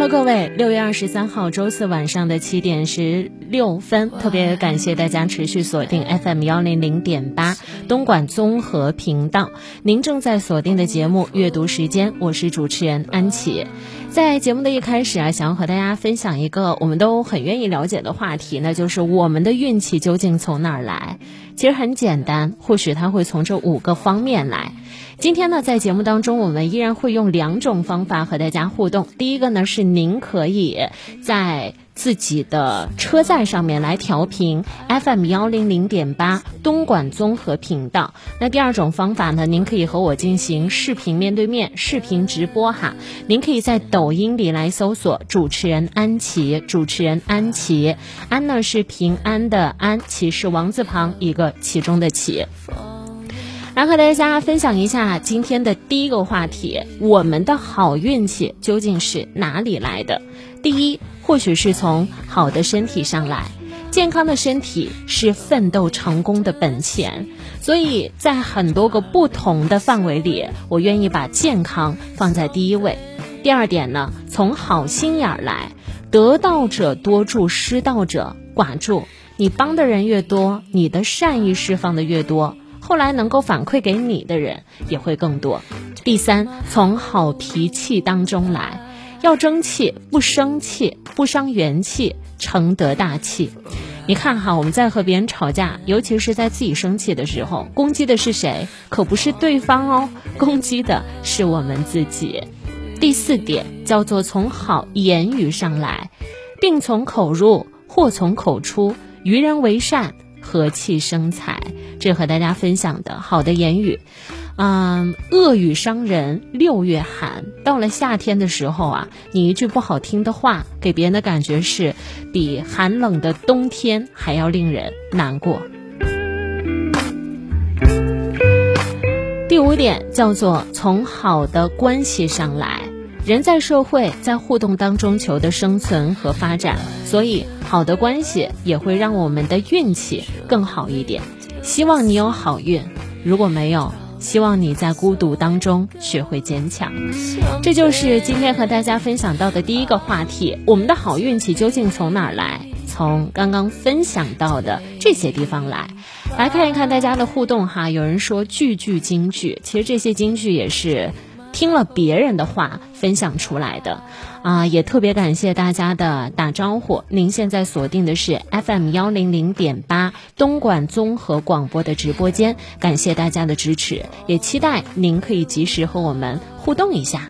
Hello，各位，六月二十三号周四晚上的七点十六分，特别感谢大家持续锁定 FM 幺零零点八东莞综合频道。您正在锁定的节目《阅读时间》，我是主持人安琪。在节目的一开始啊，想要和大家分享一个我们都很愿意了解的话题，那就是我们的运气究竟从哪儿来？其实很简单，或许他会从这五个方面来。今天呢，在节目当中，我们依然会用两种方法和大家互动。第一个呢，是您可以在自己的车载上面来调频 FM 幺零零点八东莞综合频道。那第二种方法呢，您可以和我进行视频面对面视频直播哈。您可以在抖音里来搜索主持人安琪，主持人安琪，安呢是平安的安，琪是王字旁一个其中的琪。来和大家分享一下今天的第一个话题：我们的好运气究竟是哪里来的？第一，或许是从好的身体上来。健康的身体是奋斗成功的本钱，所以在很多个不同的范围里，我愿意把健康放在第一位。第二点呢，从好心眼儿来，得道者多助，失道者寡助。你帮的人越多，你的善意释放的越多。后来能够反馈给你的人也会更多。第三，从好脾气当中来，要争气，不生气，不伤元气，成得大气。你看哈，我们在和别人吵架，尤其是在自己生气的时候，攻击的是谁？可不是对方哦，攻击的是我们自己。第四点叫做从好言语上来，病从口入，祸从口出，与人为善。和气生财，这和大家分享的好的言语，嗯，恶语伤人六月寒。到了夏天的时候啊，你一句不好听的话，给别人的感觉是比寒冷的冬天还要令人难过。第五点叫做从好的关系上来。人在社会，在互动当中求的生存和发展，所以好的关系也会让我们的运气更好一点。希望你有好运，如果没有，希望你在孤独当中学会坚强。这就是今天和大家分享到的第一个话题：我们的好运气究竟从哪儿来？从刚刚分享到的这些地方来。来看一看大家的互动哈。有人说句句金句，其实这些金句也是。听了别人的话分享出来的，啊，也特别感谢大家的打招呼。您现在锁定的是 FM 幺零零点八东莞综合广播的直播间，感谢大家的支持，也期待您可以及时和我们互动一下。